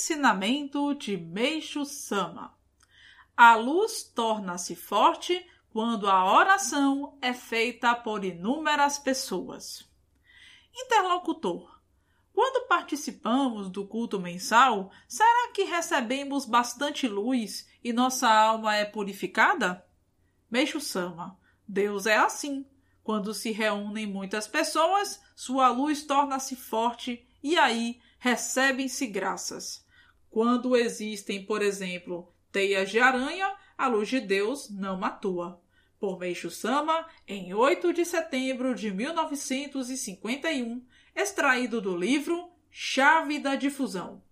Ensinamento de Meixo Sama. A luz torna-se forte quando a oração é feita por inúmeras pessoas. Interlocutor. Quando participamos do culto mensal, será que recebemos bastante luz e nossa alma é purificada? Meixo Sama. Deus é assim. Quando se reúnem muitas pessoas, sua luz torna-se forte e aí recebem-se graças. Quando existem, por exemplo, teias de aranha, a luz de Deus não atua. Por Meixo Sama, em 8 de setembro de 1951, extraído do livro Chave da Difusão.